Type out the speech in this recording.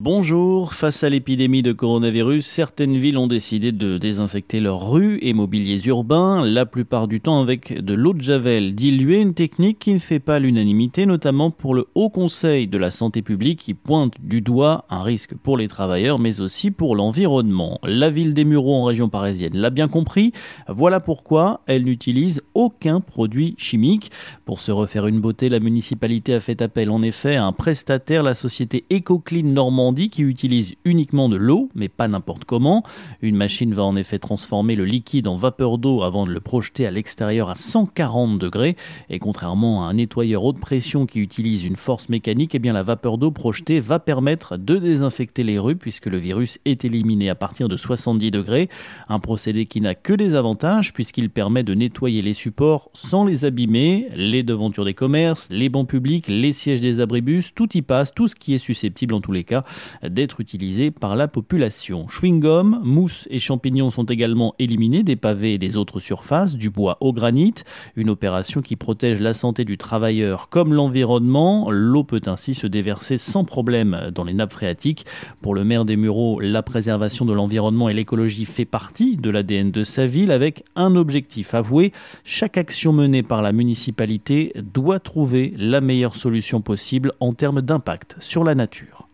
Bonjour, face à l'épidémie de coronavirus, certaines villes ont décidé de désinfecter leurs rues et mobiliers urbains, la plupart du temps avec de l'eau de javel diluée, une technique qui ne fait pas l'unanimité, notamment pour le Haut Conseil de la Santé publique qui pointe du doigt un risque pour les travailleurs mais aussi pour l'environnement. La ville des Mureaux en région parisienne l'a bien compris, voilà pourquoi elle n'utilise aucun produit chimique. Pour se refaire une beauté, la municipalité a fait appel en effet à un prestataire, la société EcoClean Normand qui utilise uniquement de l'eau, mais pas n'importe comment. Une machine va en effet transformer le liquide en vapeur d'eau avant de le projeter à l'extérieur à 140 degrés. Et contrairement à un nettoyeur haute pression qui utilise une force mécanique, eh bien la vapeur d'eau projetée va permettre de désinfecter les rues puisque le virus est éliminé à partir de 70 degrés. Un procédé qui n'a que des avantages puisqu'il permet de nettoyer les supports sans les abîmer, les devantures des commerces, les bancs publics, les sièges des abribus, tout y passe, tout ce qui est susceptible en tous les cas d'être utilisés par la population. Chewing-gum, mousse et champignons sont également éliminés des pavés et des autres surfaces, du bois au granit, une opération qui protège la santé du travailleur comme l'environnement. L'eau peut ainsi se déverser sans problème dans les nappes phréatiques. Pour le maire des Mureaux, la préservation de l'environnement et l'écologie fait partie de l'ADN de sa ville avec un objectif avoué. Chaque action menée par la municipalité doit trouver la meilleure solution possible en termes d'impact sur la nature.